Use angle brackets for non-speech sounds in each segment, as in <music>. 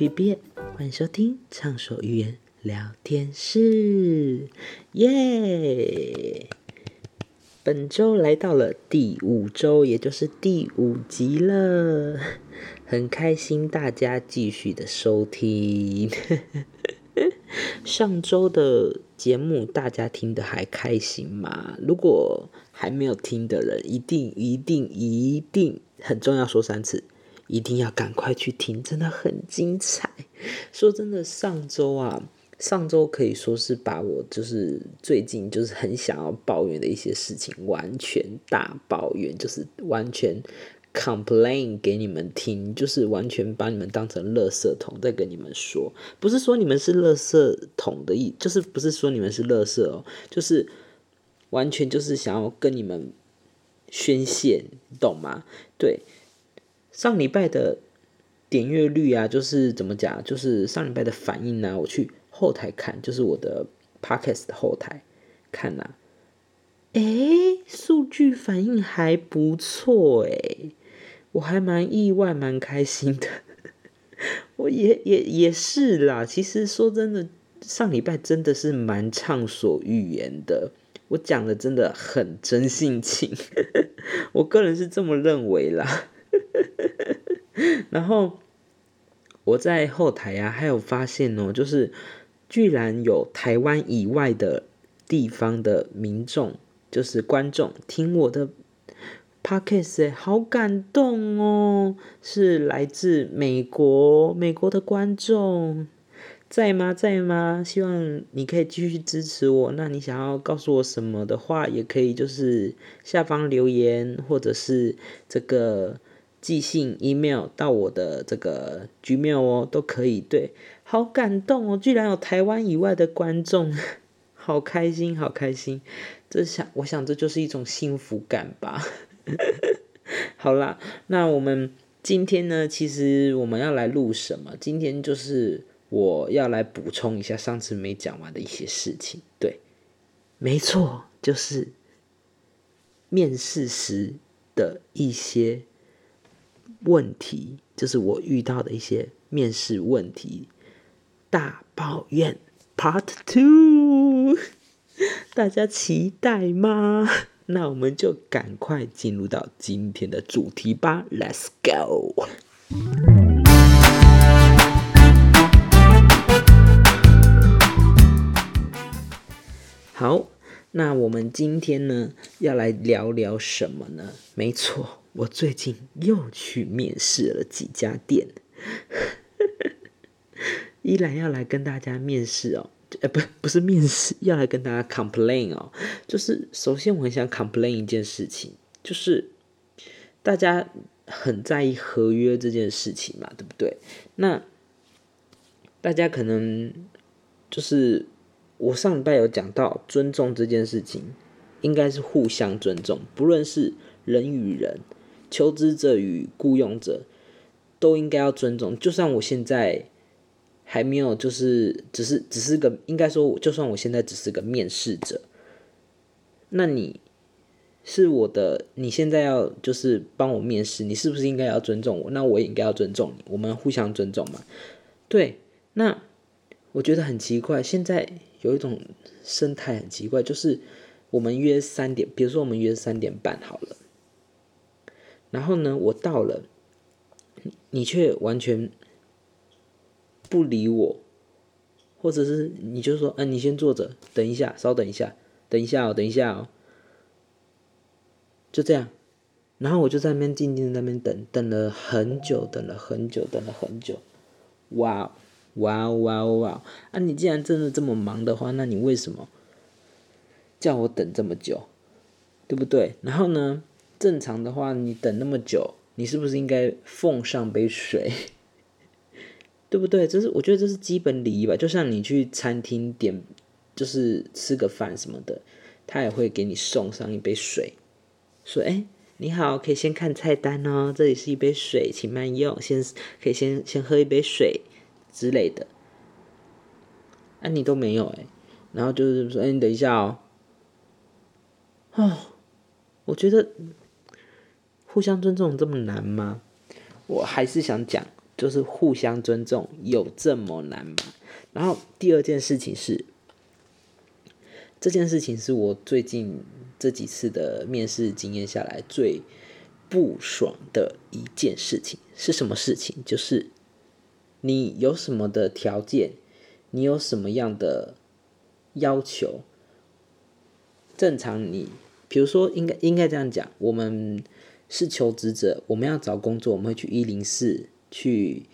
B B，欢迎收听畅所欲言聊天室，耶！本周来到了第五周，也就是第五集了，很开心大家继续的收听。<laughs> 上周的节目大家听的还开心吗？如果还没有听的人，一定一定一定很重要，说三次，一定要赶快去听，真的很精彩。说真的，上周啊。上周可以说是把我就是最近就是很想要抱怨的一些事情完全大抱怨，就是完全 complain 给你们听，就是完全把你们当成垃圾桶在跟你们说，不是说你们是垃圾桶的意，就是不是说你们是垃圾哦，就是完全就是想要跟你们宣泄，懂吗？对，上礼拜的点阅率啊，就是怎么讲，就是上礼拜的反应呢，我去。后台看就是我的 podcast 的后台看呐，哎，数据反应还不错哎，我还蛮意外蛮开心的，<laughs> 我也也也是啦。其实说真的，上礼拜真的是蛮畅所欲言的，我讲的真的很真性情，<laughs> 我个人是这么认为啦。<laughs> 然后我在后台呀，还有发现哦，就是。居然有台湾以外的地方的民众，就是观众听我的 podcast，好感动哦！是来自美国，美国的观众在吗？在吗？希望你可以继续支持我。那你想要告诉我什么的话，也可以就是下方留言，或者是这个寄信 email 到我的这个 gmail 哦，都可以。对。好感动哦！居然有台湾以外的观众，<laughs> 好开心，好开心。这想，我想这就是一种幸福感吧。<laughs> 好啦，那我们今天呢？其实我们要来录什么？今天就是我要来补充一下上次没讲完的一些事情。对，没错，就是面试时的一些问题，就是我遇到的一些面试问题。大抱怨 Part Two，<laughs> 大家期待吗？<laughs> 那我们就赶快进入到今天的主题吧，Let's go！好，那我们今天呢要来聊聊什么呢？没错，我最近又去面试了几家店。依然要来跟大家面试哦，呃，不，不是面试，要来跟大家 complain 哦。就是首先我很想 complain 一件事情，就是大家很在意合约这件事情嘛，对不对？那大家可能就是我上礼拜有讲到尊重这件事情，应该是互相尊重，不论是人与人、求职者与雇佣者，都应该要尊重。就算我现在。还没有，就是只是只是个，应该说，就算我现在只是个面试者，那你是我的，你现在要就是帮我面试，你是不是应该要尊重我？那我也应该要尊重你，我们互相尊重嘛。对，那我觉得很奇怪，现在有一种生态很奇怪，就是我们约三点，比如说我们约三点半好了，然后呢，我到了，你却完全。不理我，或者是你就说，嗯，你先坐着，等一下，稍等一下，等一下哦，等一下哦，就这样，然后我就在那边静静的那边等，等了很久，等了很久，等了很久，哇，哇哇哇！啊，你既然真的这么忙的话，那你为什么叫我等这么久，对不对？然后呢，正常的话，你等那么久，你是不是应该奉上杯水？<laughs> 对不对？这是我觉得这是基本礼仪吧。就像你去餐厅点，就是吃个饭什么的，他也会给你送上一杯水，说：“哎，你好，可以先看菜单哦，这里是一杯水，请慢用，先可以先先喝一杯水之类的。”啊，你都没有哎，然后就是说：“哎，你等一下哦。”哦，我觉得互相尊重这么难吗？我还是想讲。就是互相尊重，有这么难吗？然后第二件事情是，这件事情是我最近这几次的面试经验下来最不爽的一件事情是什么事情？就是你有什么的条件，你有什么样的要求？正常你，比如说，应该应该这样讲，我们是求职者，我们要找工作，我们会去一零四，去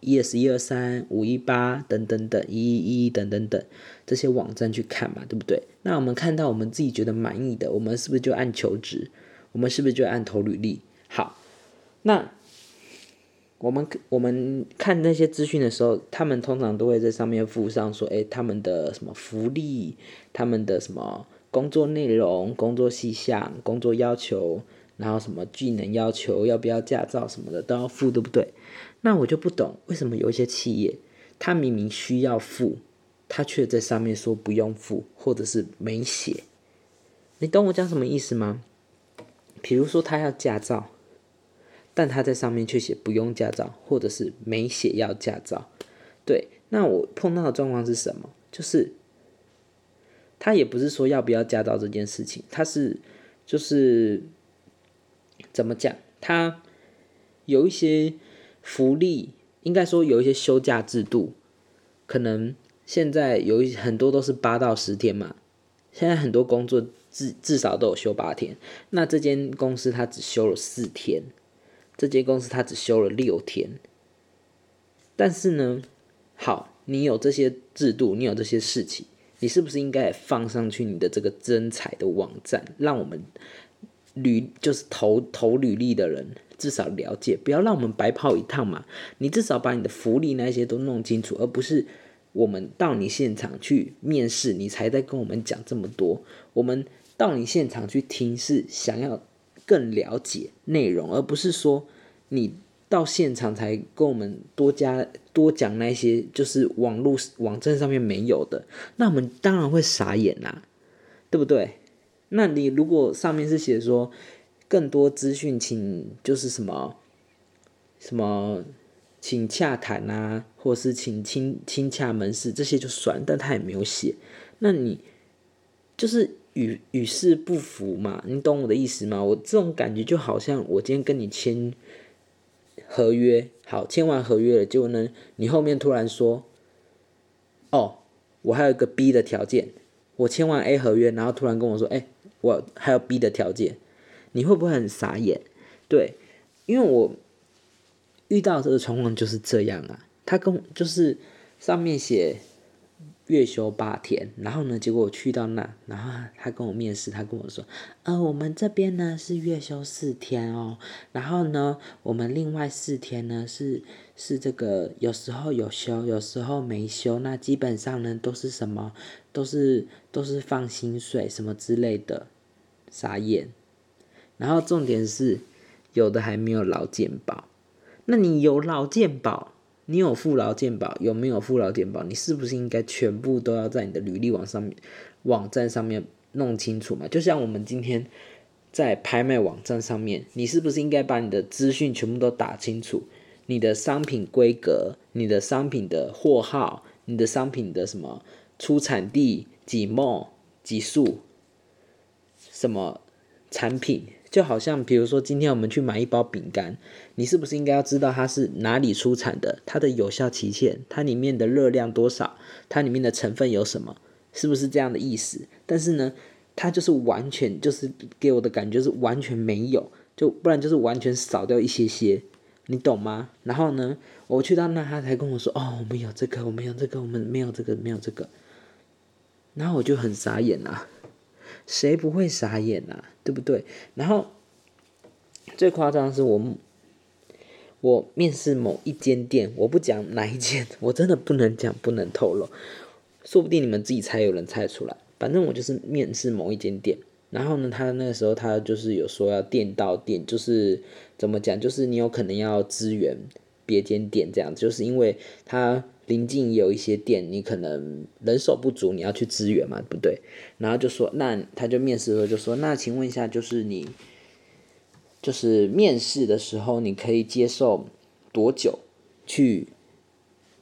ES 一二三五一八等等等一一一等等等这些网站去看嘛，对不对？那我们看到我们自己觉得满意的，我们是不是就按求职？我们是不是就按投履历？好，那我们我们看那些资讯的时候，他们通常都会在上面附上说，诶，他们的什么福利，他们的什么。工作内容、工作细项、工作要求，然后什么技能要求，要不要驾照什么的都要付，对不对？那我就不懂，为什么有一些企业，他明明需要付，他却在上面说不用付，或者是没写。你懂我讲什么意思吗？比如说他要驾照，但他在上面却写不用驾照，或者是没写要驾照。对，那我碰到的状况是什么？就是。他也不是说要不要驾照这件事情，他是就是怎么讲？他有一些福利，应该说有一些休假制度，可能现在有一很多都是八到十天嘛。现在很多工作至至少都有休八天，那这间公司他只休了四天，这间公司他只休了六天。但是呢，好，你有这些制度，你有这些事情。你是不是应该放上去你的这个真彩的网站，让我们履就是投投履历的人至少了解，不要让我们白跑一趟嘛？你至少把你的福利那些都弄清楚，而不是我们到你现场去面试，你才在跟我们讲这么多。我们到你现场去听，是想要更了解内容，而不是说你。到现场才跟我们多加多讲那些，就是网络网站上面没有的，那我们当然会傻眼啦，对不对？那你如果上面是写说更多资讯，请就是什么什么，请洽谈啊，或是请亲亲洽门市这些就算，但他也没有写，那你就是与与世不符嘛？你懂我的意思吗？我这种感觉就好像我今天跟你签。合约好，签完合约了，结果呢？你后面突然说，哦，我还有一个 B 的条件。我签完 A 合约，然后突然跟我说，哎，我还有 B 的条件，你会不会很傻眼？对，因为我遇到这个状况就是这样啊。他跟就是上面写。月休八天，然后呢？结果我去到那，然后他跟我面试，他跟我说：“呃，我们这边呢是月休四天哦，然后呢，我们另外四天呢是是这个有时候有休，有时候没休。那基本上呢都是什么？都是都是放薪水什么之类的，傻眼。然后重点是，有的还没有劳健保，那你有劳健保？”你有付劳健保？有没有付劳健保？你是不是应该全部都要在你的履历网上面、网站上面弄清楚嘛？就像我们今天在拍卖网站上面，你是不是应该把你的资讯全部都打清楚？你的商品规格、你的商品的货号、你的商品的什么出产地、几末、几数、什么产品？就好像，比如说，今天我们去买一包饼干，你是不是应该要知道它是哪里出产的，它的有效期限，它里面的热量多少，它里面的成分有什么，是不是这样的意思？但是呢，它就是完全就是给我的感觉是完全没有，就不然就是完全少掉一些些，你懂吗？然后呢，我去到那，他才跟我说，哦，我们有这个，我们有这个，我们没有这个，没有这个，然后我就很傻眼啊。谁不会傻眼呐？对不对？然后最夸张的是我，我面试某一间店，我不讲哪一间，我真的不能讲，不能透露，说不定你们自己猜，有人猜出来。反正我就是面试某一间店，然后呢，他那个时候他就是有说要店到店，就是怎么讲，就是你有可能要支援别间店这样，就是因为他。临近有一些店，你可能人手不足，你要去支援嘛，不对？然后就说，那他就面试的时候就说，那请问一下，就是你，就是面试的时候，你可以接受多久去，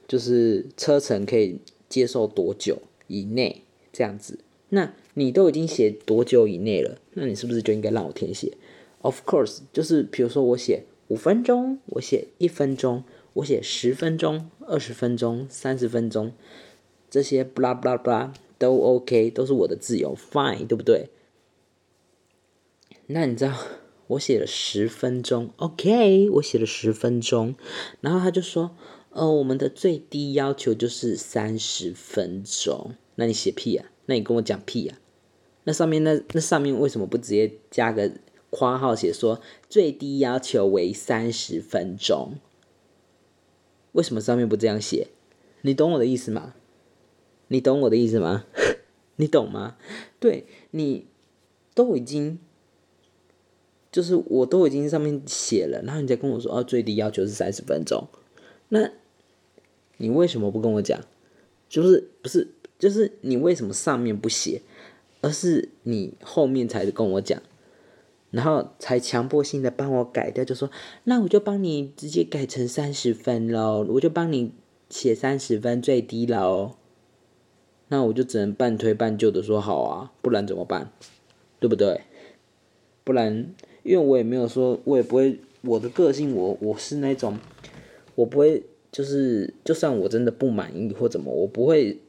就是车程可以接受多久以内这样子。那你都已经写多久以内了，那你是不是就应该让我填写？Of course，就是比如说我写五分钟，我写一分钟，我写十分钟、二十分钟、三十分钟，这些 blah blah blah 都 OK，都是我的自由，fine，对不对？那你知道我写了十分钟，OK，我写了十分钟，然后他就说，呃，我们的最低要求就是三十分钟，那你写屁啊？那你跟我讲屁呀？那上面那那上面为什么不直接加个括号写说最低要求为三十分钟？为什么上面不这样写？你懂我的意思吗？你懂我的意思吗？<laughs> 你懂吗？对你都已经就是我都已经上面写了，然后你再跟我说哦，最低要求是三十分钟，那你为什么不跟我讲？就是不是？就是你为什么上面不写，而是你后面才跟我讲，然后才强迫性的帮我改掉，就说那我就帮你直接改成三十分喽，我就帮你写三十分最低喽，那我就只能半推半就的说好啊，不然怎么办？对不对？不然，因为我也没有说，我也不会，我的个性，我我是那种，我不会，就是就算我真的不满意或怎么，我不会。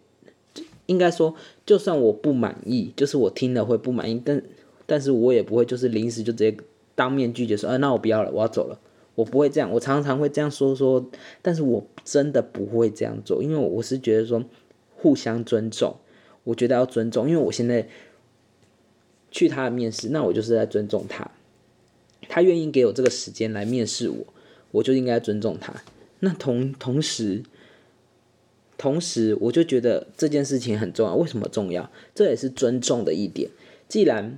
应该说，就算我不满意，就是我听了会不满意，但但是我也不会就是临时就直接当面拒绝说，啊，那我不要了，我要走了。我不会这样，我常常会这样说说，但是我真的不会这样做，因为我是觉得说互相尊重，我觉得要尊重，因为我现在去他的面试，那我就是在尊重他，他愿意给我这个时间来面试我，我就应该尊重他。那同同时。同时，我就觉得这件事情很重要。为什么重要？这也是尊重的一点。既然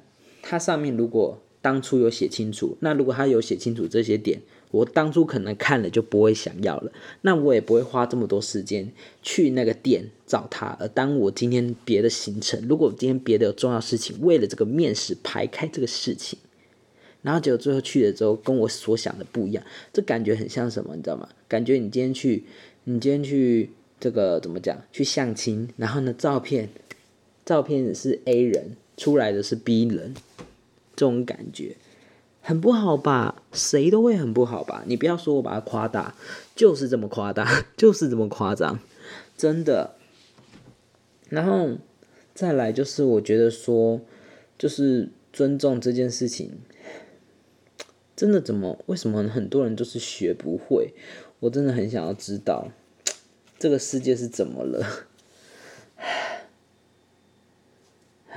它上面如果当初有写清楚，那如果他有写清楚这些点，我当初可能看了就不会想要了。那我也不会花这么多时间去那个店找他。而当我今天别的行程，如果今天别的有重要事情，为了这个面试排开这个事情，然后结果最后去了之后跟我所想的不一样，这感觉很像什么？你知道吗？感觉你今天去，你今天去。这个怎么讲？去相亲，然后呢，照片，照片是 A 人，出来的是 B 人，这种感觉很不好吧？谁都会很不好吧？你不要说我把它夸大，就是这么夸大，<laughs> 就是这么夸张，真的。然后再来就是，我觉得说，就是尊重这件事情，真的怎么？为什么很多人就是学不会？我真的很想要知道。<tsk> 这个世界是怎么了？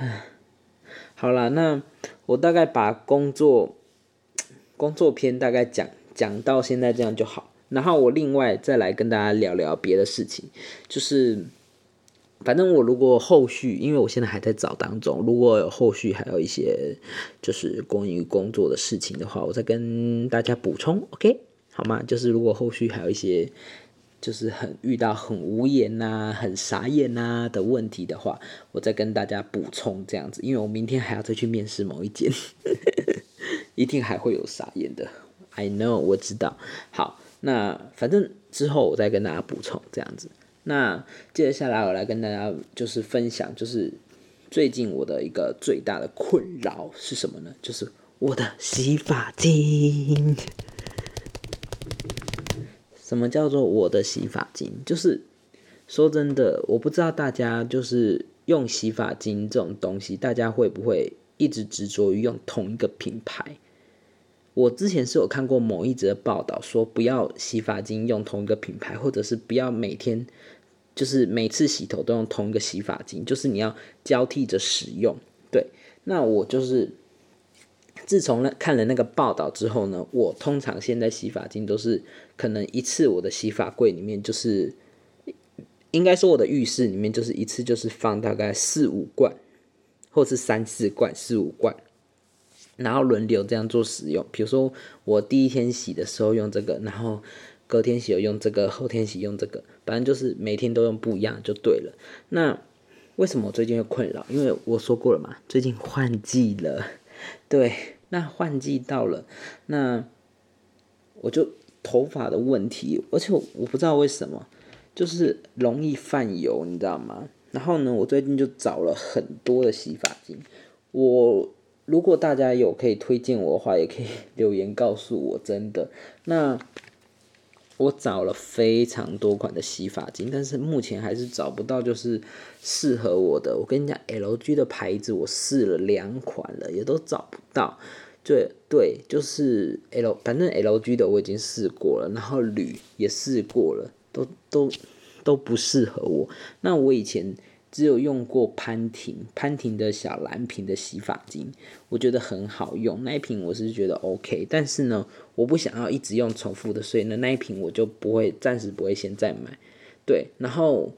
<sighs> <sighs> 好了，那我大概把工作工作篇大概讲讲到现在这样就好。然后我另外再来跟大家聊聊别的事情，就是反正我如果后续，因为我现在还在找当中，如果有后续还有一些就是关于工作的事情的话，我再跟大家补充，OK 好吗？就是如果后续还有一些。就是很遇到很无言呐、很傻眼呐的问题的话，我再跟大家补充这样子，因为我明天还要再去面试某一间，<laughs> 一定还会有傻眼的。I know，我知道。好，那反正之后我再跟大家补充这样子。那接下来我来跟大家就是分享，就是最近我的一个最大的困扰是什么呢？就是我的洗发精。什么叫做我的洗发精？就是说真的，我不知道大家就是用洗发精这种东西，大家会不会一直执着于用同一个品牌？我之前是有看过某一则报道，说不要洗发精用同一个品牌，或者是不要每天就是每次洗头都用同一个洗发精，就是你要交替着使用。对，那我就是。自从那看了那个报道之后呢，我通常现在洗发精都是可能一次我的洗发柜里面就是，应该说我的浴室里面就是一次就是放大概四五罐，或是三四罐四五罐，然后轮流这样做使用。比如说我第一天洗的时候用这个，然后隔天洗用这个，后天洗用这个，反正就是每天都用不一样就对了。那为什么我最近会困扰？因为我说过了嘛，最近换季了，对。那换季到了，那我就头发的问题，而且我不知道为什么，就是容易泛油，你知道吗？然后呢，我最近就找了很多的洗发精。我如果大家有可以推荐我的话，也可以 <laughs> 留言告诉我。真的，那我找了非常多款的洗发精，但是目前还是找不到就是适合我的。我跟你讲，LG 的牌子我试了两款了，也都找不到。对对，就是 L，反正 LG 的我已经试过了，然后铝也试过了，都都都不适合我。那我以前只有用过潘婷，潘婷的小蓝瓶的洗发精，我觉得很好用，那一瓶我是觉得 OK。但是呢，我不想要一直用重复的，所以呢那一瓶我就不会，暂时不会现在买。对，然后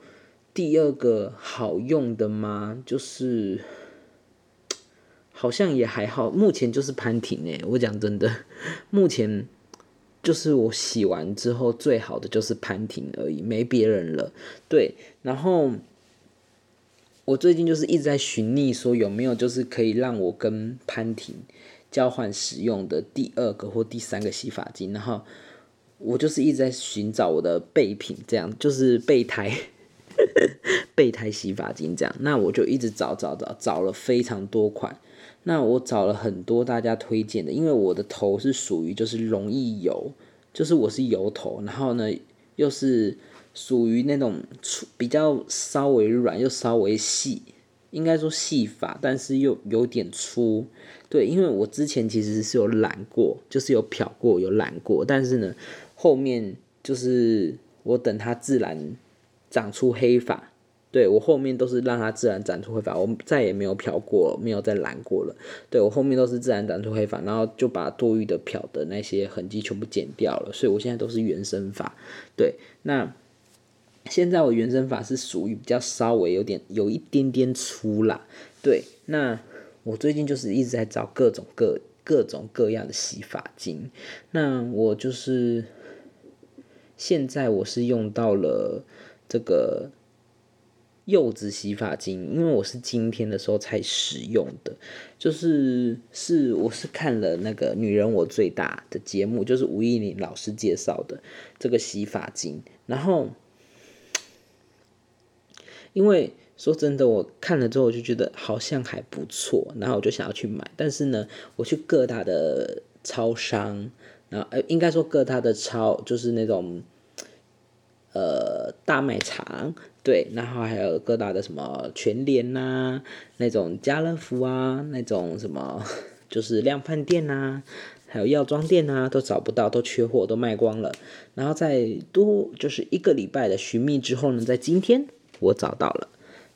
第二个好用的吗？就是。好像也还好，目前就是潘婷诶。我讲真的，目前就是我洗完之后最好的就是潘婷而已，没别人了。对，然后我最近就是一直在寻觅，说有没有就是可以让我跟潘婷交换使用的第二个或第三个洗发精。然后我就是一直在寻找我的备品，这样就是备胎 <laughs> 备胎洗发精这样。那我就一直找找找，找了非常多款。那我找了很多大家推荐的，因为我的头是属于就是容易油，就是我是油头，然后呢又是属于那种粗比较稍微软又稍微细，应该说细发，但是又有点粗。对，因为我之前其实是有染过，就是有漂过有染过，但是呢后面就是我等它自然长出黑发。对我后面都是让它自然长出黑发，我再也没有漂过，没有再染过了。对我后面都是自然长出黑发，然后就把多余的漂的那些痕迹全部剪掉了，所以我现在都是原生发。对，那现在我原生发是属于比较稍微有点有一点点粗啦。对，那我最近就是一直在找各种各各种各样的洗发精。那我就是现在我是用到了这个。柚子洗发精，因为我是今天的时候才使用的，就是是我是看了那个《女人我最大》的节目，就是吴依林老师介绍的这个洗发精，然后因为说真的，我看了之后我就觉得好像还不错，然后我就想要去买，但是呢，我去各大的超商，然后呃，应该说各大的超就是那种呃大卖场。对，然后还有各大的什么全联呐，那种家乐福啊，那种什么就是量贩店呐，还有药妆店呐，都找不到，都缺货，都卖光了。然后在多就是一个礼拜的寻觅之后呢，在今天我找到了。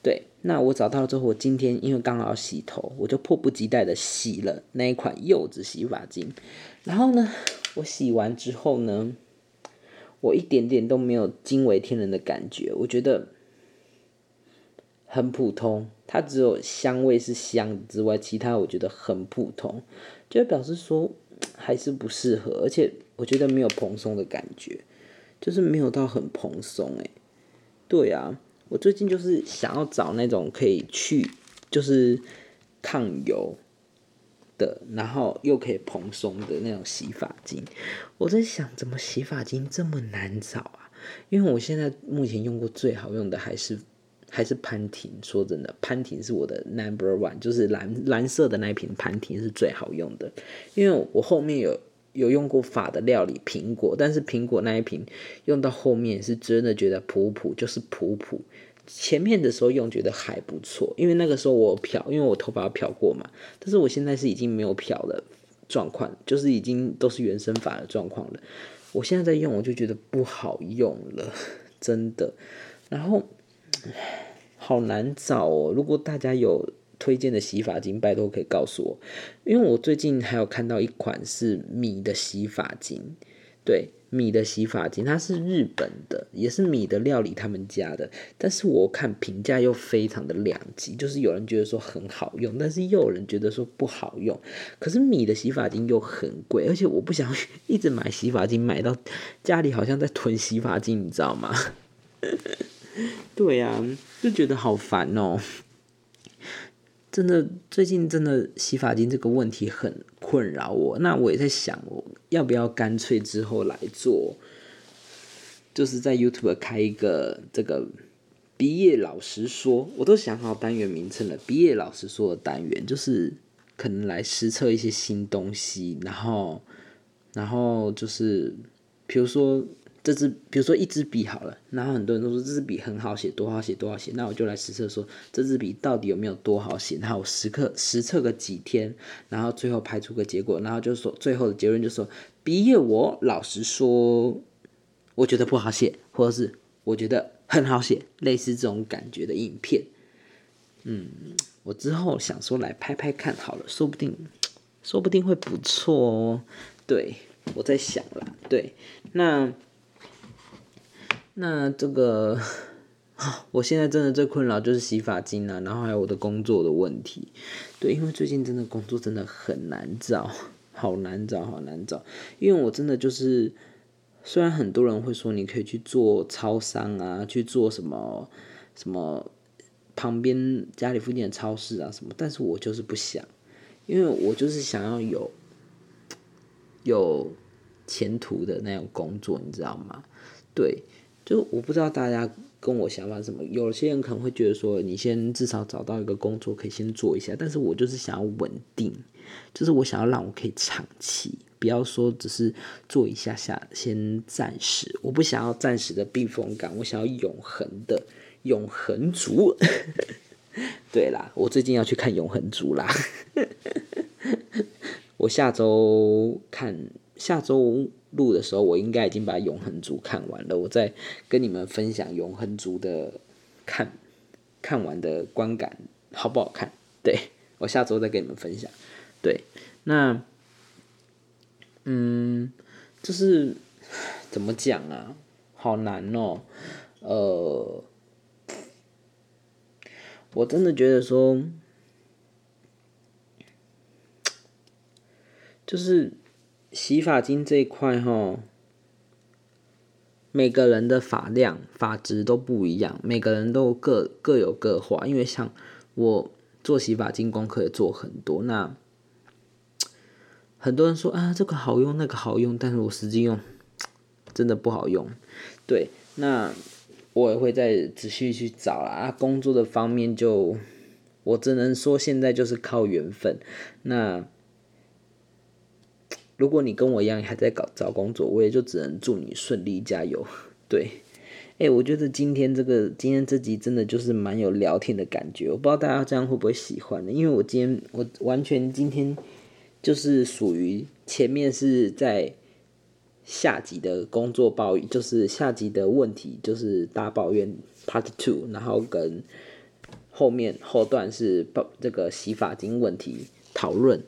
对，那我找到了之后，我今天因为刚好洗头，我就迫不及待的洗了那一款柚子洗发精。然后呢，我洗完之后呢，我一点点都没有惊为天人的感觉，我觉得。很普通，它只有香味是香之外，其他我觉得很普通，就表示说还是不适合，而且我觉得没有蓬松的感觉，就是没有到很蓬松诶。对啊，我最近就是想要找那种可以去就是抗油的，然后又可以蓬松的那种洗发精。我在想，怎么洗发精这么难找啊？因为我现在目前用过最好用的还是。还是潘婷，说真的，潘婷是我的 number one，就是蓝蓝色的那一瓶潘婷是最好用的，因为我后面有有用过法的料理苹果，但是苹果那一瓶用到后面是真的觉得普普，就是普普。前面的时候用觉得还不错，因为那个时候我漂，因为我头发漂过嘛，但是我现在是已经没有漂的状况，就是已经都是原生发的状况了。我现在在用，我就觉得不好用了，<laughs> 真的，然后。好难找哦！如果大家有推荐的洗发精，拜托可以告诉我，因为我最近还有看到一款是米的洗发精，对，米的洗发精，它是日本的，也是米的料理他们家的，但是我看评价又非常的两极，就是有人觉得说很好用，但是又有人觉得说不好用。可是米的洗发精又很贵，而且我不想一直买洗发精，买到家里好像在囤洗发精，你知道吗？<laughs> 对呀，就觉得好烦哦。真的最近真的洗发精这个问题很困扰我。那我也在想，我要不要干脆之后来做，就是在 YouTube 开一个这个毕业老师说，我都想好单元名称了。毕业老师说的单元，就是可能来实测一些新东西，然后，然后就是，比如说。这支，比如说一支笔好了，然后很多人都说这支笔很好写，多好写，多好写，那我就来实测说这支笔到底有没有多好写，然后我实测实测个几天，然后最后排出个结果，然后就说最后的结论就说毕业我老实说，我觉得不好写，或者是我觉得很好写，类似这种感觉的影片，嗯，我之后想说来拍拍看好了，说不定说不定会不错哦，对我在想啦，对，那。那这个，<laughs> 我现在真的最困扰就是洗发精啊，然后还有我的工作的问题。对，因为最近真的工作真的很难找，好难找，好难找。因为我真的就是，虽然很多人会说你可以去做超商啊，去做什么什么旁边家里附近的超市啊什么，但是我就是不想，因为我就是想要有有前途的那种工作，你知道吗？对。就我不知道大家跟我想法什么，有些人可能会觉得说，你先至少找到一个工作可以先做一下，但是我就是想要稳定，就是我想要让我可以长期，不要说只是做一下下，先暂时，我不想要暂时的避风港，我想要永恒的永恒族。<laughs> 对啦，我最近要去看永恒族啦，<laughs> 我下周看下周。录的时候，我应该已经把《永恒族》看完了。我再跟你们分享《永恒族》的看看完的观感好不好看？对我下周再跟你们分享。对，那嗯，就是 <sighs> 怎么讲啊？好难哦。呃，我真的觉得说，<tsk> 就是。洗发精这一块哈，每个人的发量、发质都不一样，每个人都各各有各话。因为像我做洗发精功课也做很多，那很多人说啊这个好用，那个好用，但是我实际用真的不好用。对，那我也会再仔细去找啊。工作的方面就我只能说现在就是靠缘分。那。如果你跟我一样还在搞找工作，我也就只能祝你顺利加油。<laughs> 对，哎，我觉得今天这个今天这集真的就是蛮有聊天的感觉，我不知道大家这样会不会喜欢呢？因为我今天我完全今天就是属于前面是在下集的工作抱怨，就是下集的问题就是大抱怨 Part Two，然后跟后面后段是抱这个洗发精问题讨论。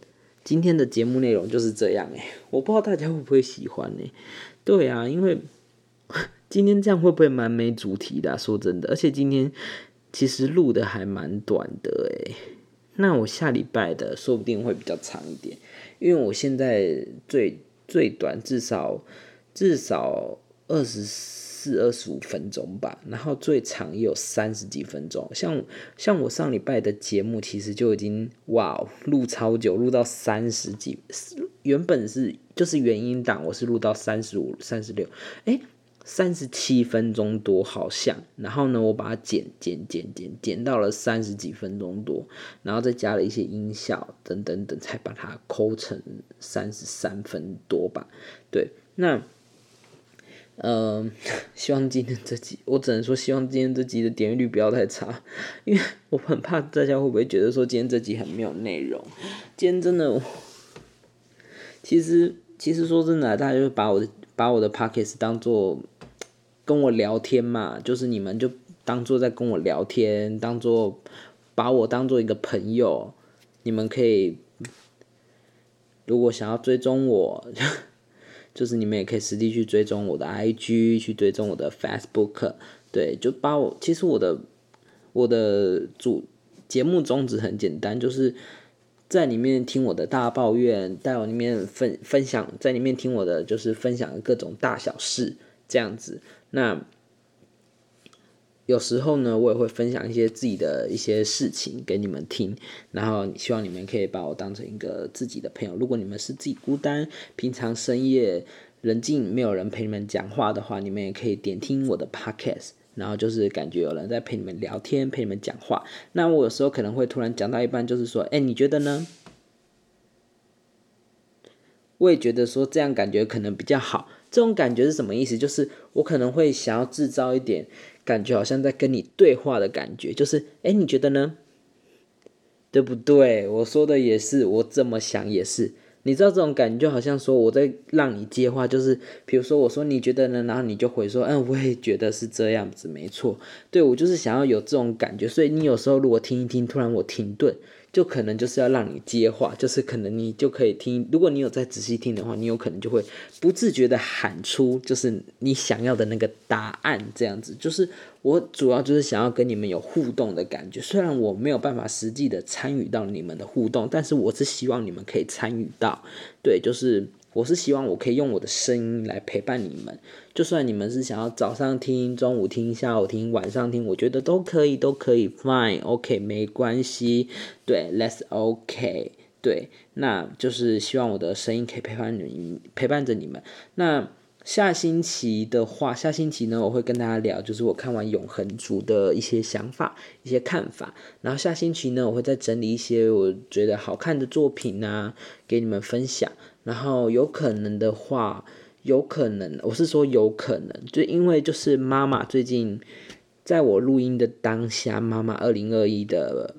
今天的节目内容就是这样哎，我不知道大家会不会喜欢呢？对啊，因为 <laughs> 今天这样会不会蛮没主题的？说真的，而且今天其实录的还蛮短的哎。那我下礼拜的说不定会比较长一点，因为我现在最最短至少至少二十。四二十五分钟吧，然后最长也有三十几分钟。像像我上礼拜的节目，其实就已经哇录超久，录到三十几。原本是就是原音档，我是录到三十五、三十六，哎，三十七分钟多好像。然后呢，我把它剪剪剪剪剪到了三十几分钟多，然后再加了一些音效等等等，才把它抠成三十三分多吧。对，那。嗯，<laughs> 希望今天这集，我只能说希望今天这集的点击率不要太差，<laughs> 因为我很怕大家会不会觉得说今天这集很没有内容。今天真的，其实其实说真的，大家就把我的把我的 pockets 当做跟我聊天嘛，就是你们就当做在跟我聊天，当做把我当做一个朋友，你们可以如果想要追踪我。就是你们也可以实地去追踪我的 IG，去追踪我的 Facebook，对，就把我其实我的我的主节目宗旨很简单，就是在里面听我的大抱怨，在我里面分分享，在里面听我的就是分享各种大小事这样子。那有时候呢，我也会分享一些自己的一些事情给你们听，然后希望你们可以把我当成一个自己的朋友。如果你们是自己孤单，平常深夜人静没有人陪你们讲话的话，你们也可以点听我的 podcast，然后就是感觉有人在陪你们聊天，陪你们讲话。那我有时候可能会突然讲到一半，就是说，哎，你觉得呢？我也觉得说这样感觉可能比较好。这种感觉是什么意思？就是我可能会想要制造一点感觉，好像在跟你对话的感觉。就是，哎，你觉得呢？对不对？我说的也是，我这么想也是。你知道这种感觉，就好像说我在让你接话，就是比如说我说你觉得呢，然后你就回说，嗯，我也觉得是这样子，没错。对我就是想要有这种感觉，所以你有时候如果听一听，突然我停顿。就可能就是要让你接话，就是可能你就可以听，如果你有在仔细听的话，你有可能就会不自觉的喊出，就是你想要的那个答案，这样子。就是我主要就是想要跟你们有互动的感觉，虽然我没有办法实际的参与到你们的互动，但是我是希望你们可以参与到，对，就是。我是希望我可以用我的声音来陪伴你们，就算你们是想要早上听、中午听、下午听、晚上听，我觉得都可以，都可以，fine，OK，没关系，对，let's OK，对，那就是希望我的声音可以陪伴你，陪伴着你们。那下星期的话，下星期呢，我会跟大家聊，就是我看完《永恒族》的一些想法、一些看法。然后下星期呢，我会再整理一些我觉得好看的作品啊，给你们分享。然后有可能的话，有可能，我是说有可能，就因为就是妈妈最近在我录音的当下，妈妈二零二一的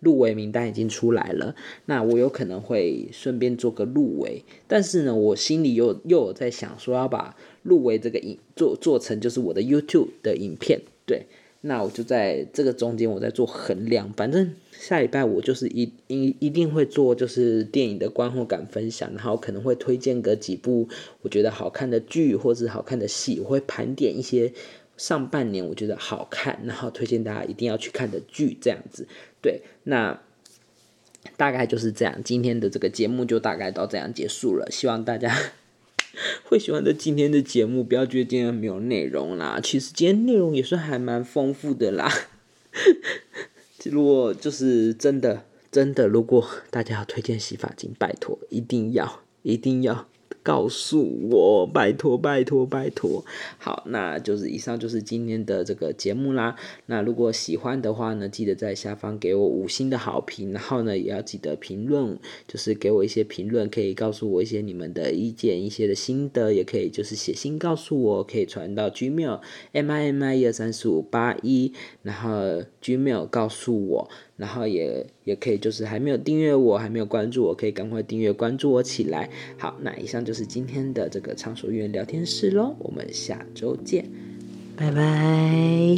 入围名单已经出来了，那我有可能会顺便做个入围，但是呢，我心里又又有在想说要把入围这个影做做成就是我的 YouTube 的影片，对。那我就在这个中间，我在做衡量。反正下礼拜我就是一一一定会做，就是电影的观后感分享，然后可能会推荐个几部我觉得好看的剧或者好看的戏，我会盘点一些上半年我觉得好看，然后推荐大家一定要去看的剧，这样子。对，那大概就是这样。今天的这个节目就大概到这样结束了，希望大家。会喜欢的今天的节目，不要觉得今天没有内容啦。其实今天内容也算还蛮丰富的啦。<laughs> 如果就是真的真的，如果大家要推荐洗发精，拜托一定要一定要。告诉我，拜托拜托拜托。好，那就是以上就是今天的这个节目啦。那如果喜欢的话呢，记得在下方给我五星的好评，然后呢，也要记得评论，就是给我一些评论，可以告诉我一些你们的意见，一些的心得，也可以就是写信告诉我，可以传到 Gmail M I M I 一二三四五八一，然后 Gmail 告诉我。然后也也可以就是还没有订阅我还没有关注我可以赶快订阅关注我起来。好那以上就是今天的这个畅所欲言聊天室喽我们下周见。拜拜。